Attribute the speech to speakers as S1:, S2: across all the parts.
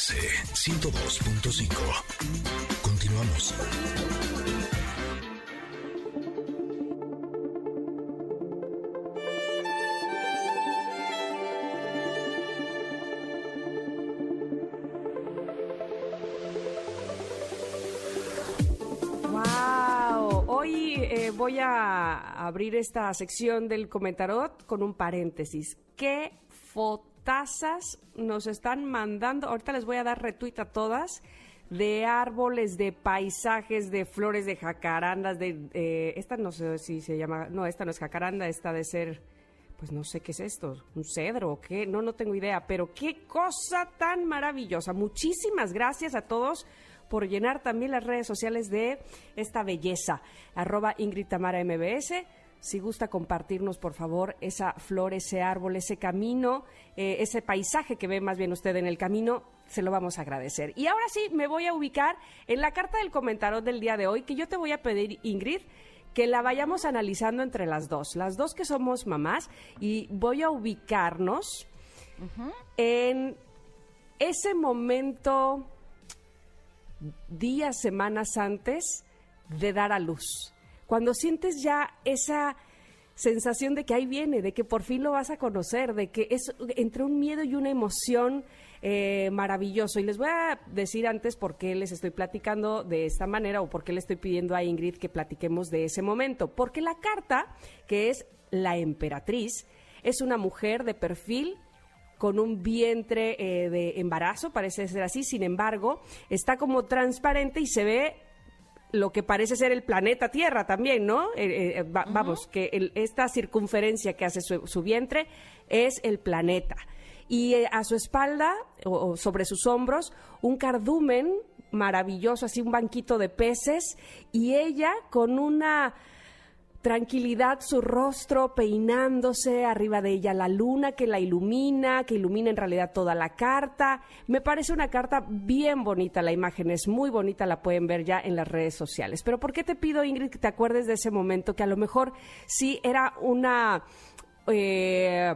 S1: MBS 102.5. Continuamos.
S2: Hoy eh, voy a abrir esta sección del comentarot con un paréntesis. ¿Qué fotazas nos están mandando? Ahorita les voy a dar retweet a todas de árboles, de paisajes, de flores, de jacarandas, de eh, esta no sé si se llama, no, esta no es jacaranda, esta de ser, pues no sé qué es esto, un cedro o qué, no, no tengo idea, pero qué cosa tan maravillosa. Muchísimas gracias a todos por llenar también las redes sociales de esta belleza. Arroba Ingrid Tamara MBS. Si gusta compartirnos, por favor, esa flor, ese árbol, ese camino, eh, ese paisaje que ve más bien usted en el camino, se lo vamos a agradecer. Y ahora sí, me voy a ubicar en la carta del comentario del día de hoy, que yo te voy a pedir, Ingrid, que la vayamos analizando entre las dos, las dos que somos mamás, y voy a ubicarnos en ese momento días, semanas antes de dar a luz. Cuando sientes ya esa sensación de que ahí viene, de que por fin lo vas a conocer, de que es entre un miedo y una emoción eh, maravilloso. Y les voy a decir antes por qué les estoy platicando de esta manera o por qué le estoy pidiendo a Ingrid que platiquemos de ese momento. Porque la carta, que es la emperatriz, es una mujer de perfil con un vientre eh, de embarazo, parece ser así, sin embargo, está como transparente y se ve lo que parece ser el planeta Tierra también, ¿no? Eh, eh, va- Vamos, que el- esta circunferencia que hace su, su vientre es el planeta. Y eh, a su espalda, o, o sobre sus hombros, un cardumen maravilloso, así un banquito de peces, y ella con una tranquilidad su rostro peinándose, arriba de ella la luna que la ilumina, que ilumina en realidad toda la carta. Me parece una carta bien bonita, la imagen es muy bonita, la pueden ver ya en las redes sociales. Pero ¿por qué te pido, Ingrid, que te acuerdes de ese momento que a lo mejor sí era una... eh,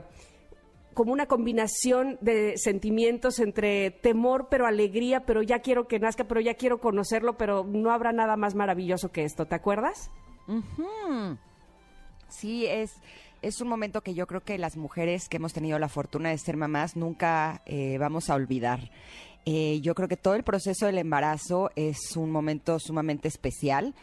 S2: como una combinación de sentimientos entre temor pero alegría, pero ya quiero que nazca, pero ya quiero conocerlo, pero no habrá nada más maravilloso que esto, ¿te acuerdas?
S3: Sí, es, es un momento que yo creo que las mujeres que hemos tenido la fortuna de ser mamás nunca eh, vamos a olvidar. Eh, yo creo que todo el proceso del embarazo es un momento sumamente especial,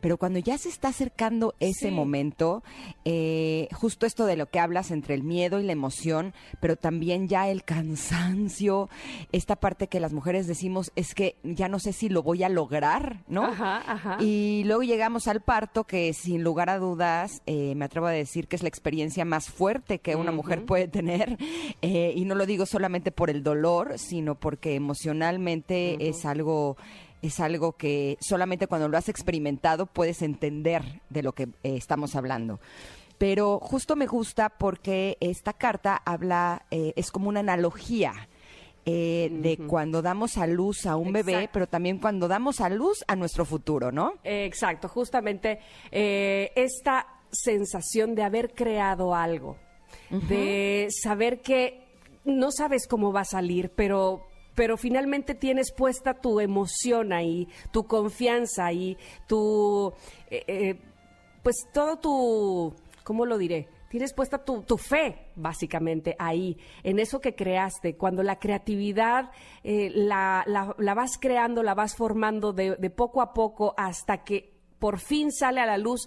S3: pero cuando ya se está acercando ese
S2: Sí.
S3: momento, eh, justo esto de lo que hablas entre el miedo y la emoción, pero también ya el cansancio, esta parte que las mujeres decimos es que ya no sé si lo voy a lograr, ¿no?
S2: Ajá, ajá.
S3: Y luego llegamos al parto, que sin lugar a dudas, eh, me atrevo a decir que es la experiencia más fuerte que una mujer puede tener. Eh, y no lo digo solamente por el dolor, sino porque emocionalmente es algo es algo que solamente cuando lo has experimentado puedes entender de lo que eh, estamos hablando. Pero justo me gusta porque esta carta habla, eh, es como una analogía eh, de cuando damos a luz a un bebé, pero también cuando damos a luz a nuestro futuro, ¿no?
S2: Exacto, justamente esta sensación de haber creado algo, de saber que no sabes cómo va a salir, pero pero finalmente tienes puesta tu emoción ahí, tu confianza ahí, tu eh, eh, pues todo tu ¿cómo lo diré? Tienes puesta tu, tu fe, básicamente, ahí, en eso que creaste. Cuando la creatividad eh, la, la- la vas creando, la vas formando de, de poco a poco hasta que por fin sale a la luz,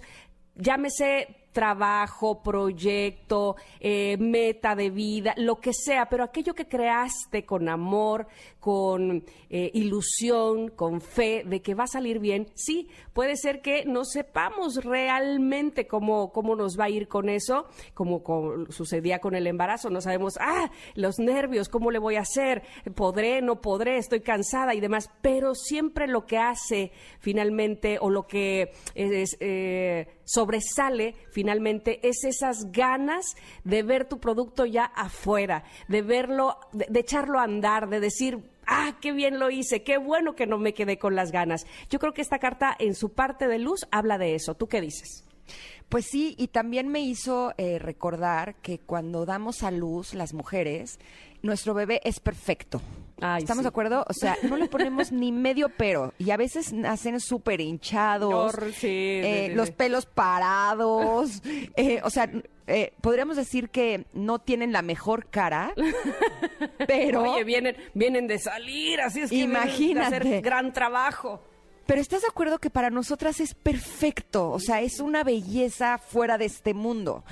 S2: llámese trabajo, proyecto, eh, meta de vida, lo que sea, pero aquello que creaste con amor, con eh, ilusión, con fe de que va a salir bien, sí, puede ser que no sepamos realmente cómo, cómo nos va a ir con eso, como sucedía con el embarazo, no sabemos, ah, los nervios, cómo le voy a hacer, podré, no podré, estoy cansada y demás, pero siempre lo que hace finalmente o lo que eh, sobresale finalmente es esas ganas de ver tu producto ya afuera, de verlo, de, de echarlo a andar, de decir, ah, qué bien lo hice, qué bueno que no me quedé con las ganas. Yo creo que esta carta en su parte de luz habla de eso. ¿Tú qué dices?
S3: Pues sí, y también me hizo eh, recordar que cuando damos a luz las mujeres, nuestro bebé es perfecto.
S2: Ay,
S3: ¿Estamos
S2: sí.
S3: de acuerdo? O sea, no le ponemos ni medio pero. Y a veces nacen súper hinchados,
S2: Hor- sí,
S3: eh,
S2: sí,
S3: los pelos parados. eh, o sea, eh, podríamos decir que no tienen la mejor cara, pero...
S2: Oye, vienen, vienen de salir, así es que vienen
S3: Imagínate.
S2: de hacer gran trabajo.
S3: Pero estás de acuerdo que para nosotras es perfecto, o sea, es una belleza fuera de este mundo.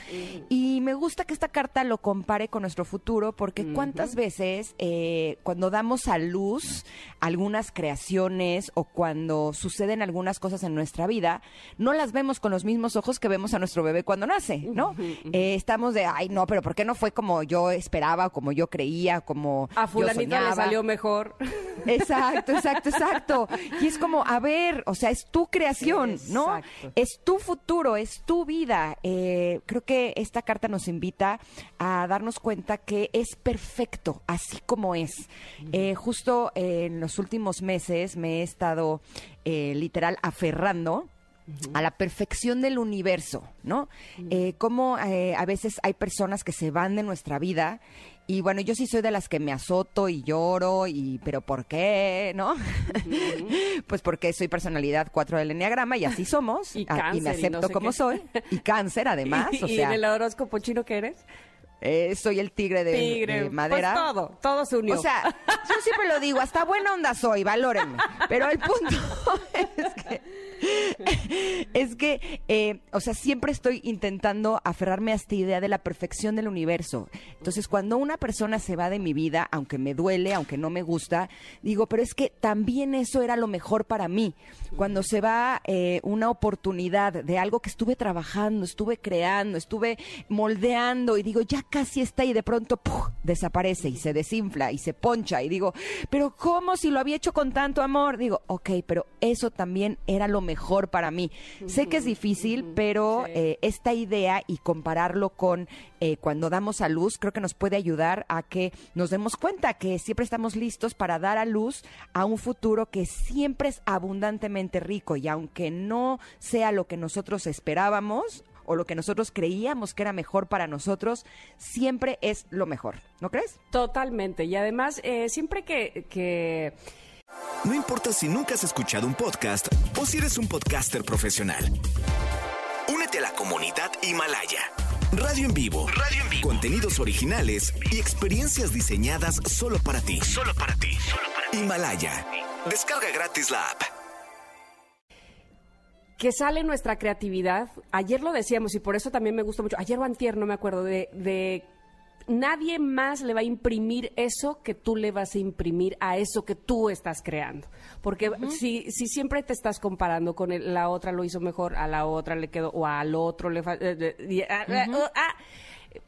S3: Y me gusta que esta carta lo compare con nuestro futuro, porque cuántas veces eh, cuando damos a luz algunas creaciones o cuando suceden algunas cosas en nuestra vida, no las vemos con los mismos ojos que vemos a nuestro bebé cuando nace, ¿no? Eh, estamos de, ay, no, pero ¿por qué no fue como yo esperaba, como yo creía, como
S2: A
S3: yo
S2: fulanita le
S3: soñaba?
S2: salió mejor.
S3: Exacto, exacto, exacto. Y es como, a ver, o sea, es tu creación, ¿no? Es tu futuro, es tu vida. Eh, creo que esta carta nos invita a darnos cuenta que es perfecto, así como es. Eh, justo en los últimos meses me he estado eh, literal aferrando a la perfección del universo, ¿no? Eh, como eh, a veces hay personas que se van de nuestra vida y bueno, yo sí soy de las que me azoto y lloro y pero ¿por qué? ¿No? pues porque soy personalidad 4 del enneagrama y así somos
S2: Y
S3: me
S2: y no
S3: acepto
S2: sé
S3: como
S2: qué.
S3: soy y cáncer además,
S2: y,
S3: o
S2: y
S3: sea,
S2: en el horóscopo chino que eres?
S3: eh, soy el tigre de,
S2: Tigre.
S3: de madera.
S2: Pues todo, todo se unió.
S3: O sea, yo siempre lo digo, hasta buena onda soy, valórenme. Pero el punto es que, es que eh, o sea, siempre estoy intentando aferrarme a esta idea de la perfección del universo. Entonces, cuando una persona se va de mi vida, aunque me duele, aunque no me gusta, digo, pero es que también eso era lo mejor para mí. Cuando se va eh, una oportunidad de algo que estuve trabajando, estuve creando, estuve moldeando y digo, ya casi está y de pronto desaparece y se desinfla y se poncha y digo, pero ¿cómo si lo había hecho con tanto amor? Digo, ok, pero eso también era lo mejor para mí. Sé que es difícil, pero
S2: Sí.
S3: eh, esta idea y compararlo con eh, cuando damos a luz, creo que nos puede ayudar a que nos demos cuenta que siempre estamos listos para dar a luz a un futuro que siempre es abundantemente rico y aunque no sea lo que nosotros esperábamos o lo que nosotros creíamos que era mejor para nosotros, siempre es lo mejor, ¿no crees?
S2: Totalmente. Y además, eh, siempre que, que
S1: No importa si nunca has escuchado un podcast o si eres un podcaster profesional. Únete a la comunidad Himalaya. Radio en vivo. Radio en vivo. Contenidos originales y experiencias diseñadas solo para ti. Solo para ti. Himalaya. Descarga gratis la app.
S2: que sale nuestra creatividad. Ayer lo decíamos y por eso también me gusta mucho. Ayer o antier, no me acuerdo, de, de nadie más le va a imprimir eso que tú le vas a imprimir a eso que tú estás creando. Porque si, si siempre te estás comparando con el- la otra lo hizo mejor, a la otra le quedó, o al otro le eh, eh, ah, ah,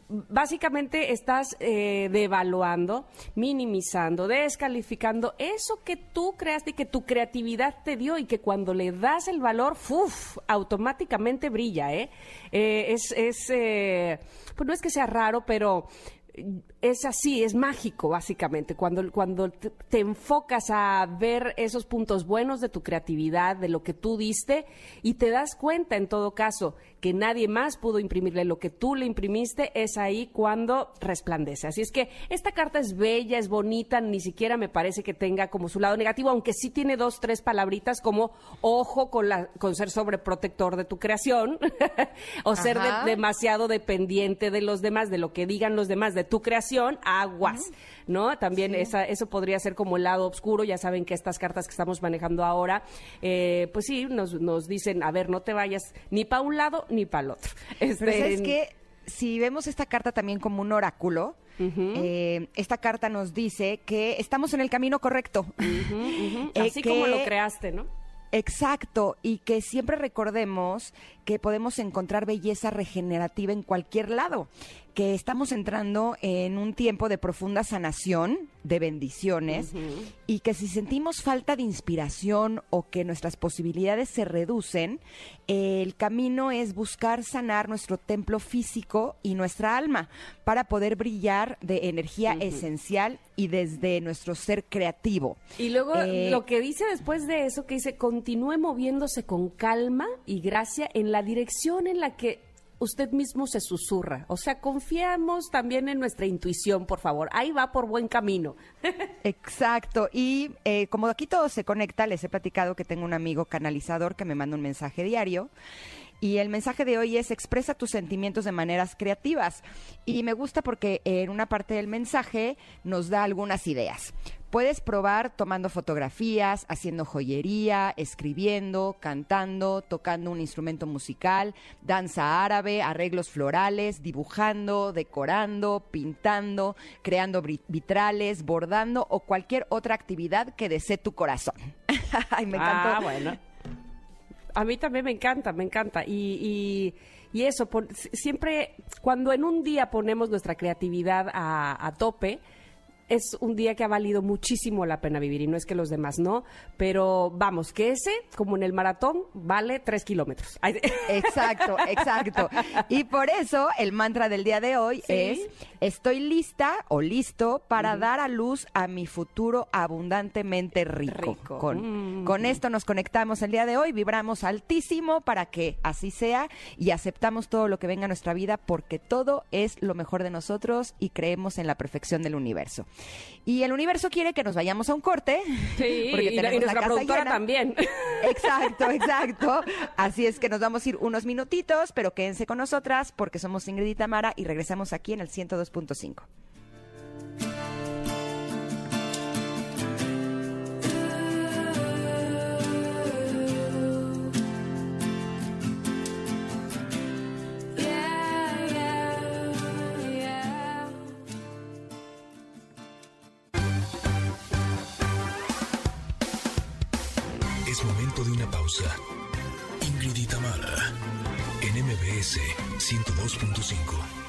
S2: básicamente estás eh, devaluando, minimizando, descalificando eso que tú creaste y que tu creatividad te dio y que cuando le das el valor, ¡fuf! automáticamente brilla, ¿eh? Eh, es, es eh, pues no es que sea raro, pero es así, es mágico básicamente, cuando, cuando te, enfocas a ver esos puntos buenos de tu creatividad, de lo que tú diste, y te das cuenta en todo caso que nadie más pudo imprimirle lo que tú le imprimiste, es ahí cuando resplandece. Así es que esta carta es bella, es bonita, ni siquiera me parece que tenga como su lado negativo, aunque sí tiene dos, tres palabritas como ojo con, la, con ser sobreprotector de tu creación, o ser de- demasiado dependiente de los demás, de lo que digan los demás, de tu creación, aguas, ¿no? También esa, eso podría ser como el lado oscuro, ya saben que estas cartas que estamos manejando ahora, eh, pues sí, nos, nos dicen, a ver, no te vayas ni para un lado ni para el otro.
S3: Pero
S2: Este,
S3: ¿sabes qué? Si vemos esta carta también como un oráculo, eh, esta carta nos dice que estamos en el camino correcto. Eh,
S2: Así como
S3: que-
S2: lo creaste, ¿no?
S3: Exacto, y que siempre recordemos que podemos encontrar belleza regenerativa en cualquier lado. Que estamos entrando en un tiempo de profunda sanación, de bendiciones, y que si sentimos falta de inspiración o que nuestras posibilidades se reducen, el camino es buscar sanar nuestro templo físico y nuestra alma para poder brillar de energía esencial y desde nuestro ser creativo.
S2: Y luego eh, lo que dice después de eso, que dice, continúe moviéndose con calma y gracia en la dirección en la que usted mismo se susurra. O sea, confiamos también en nuestra intuición, por favor. Ahí va por buen camino.
S3: Exacto. Y eh, como aquí todo se conecta, les he platicado que tengo un amigo canalizador que me manda un mensaje diario. Y el mensaje de hoy es expresa tus sentimientos de maneras creativas. Y me gusta porque en una parte del mensaje nos da algunas ideas. Puedes probar tomando fotografías, haciendo joyería, escribiendo, cantando, tocando un instrumento musical, danza árabe, arreglos florales, dibujando, decorando, pintando, creando vitrales, bordando o cualquier otra actividad que desee tu corazón.
S2: Me. Ah, bueno. A mí también me encanta, me encanta. Y, y, eso, siempre, cuando en un día ponemos nuestra creatividad a, a tope, es un día que ha valido muchísimo la pena vivir y no es que los demás no, pero vamos, que ese, como en el maratón, vale tres kilómetros.
S3: Exacto, exacto. Y por eso el mantra del día de hoy es, estoy lista o listo para dar a luz a mi futuro abundantemente rico. Con, mm. con esto nos conectamos el día de hoy, vibramos altísimo para que así sea y aceptamos todo lo que venga a nuestra vida porque todo es lo mejor de nosotros y creemos en la perfección del universo. Y el universo quiere que nos vayamos a un corte.
S2: Sí, porque y, tenemos la, productora también.
S3: Exacto, exacto. Así es que nos vamos a ir unos minutitos, pero quédense con nosotras porque somos Ingrid y Tamara y regresamos aquí en el 102.5.
S1: pausa. Ingrid en MBS 102.5.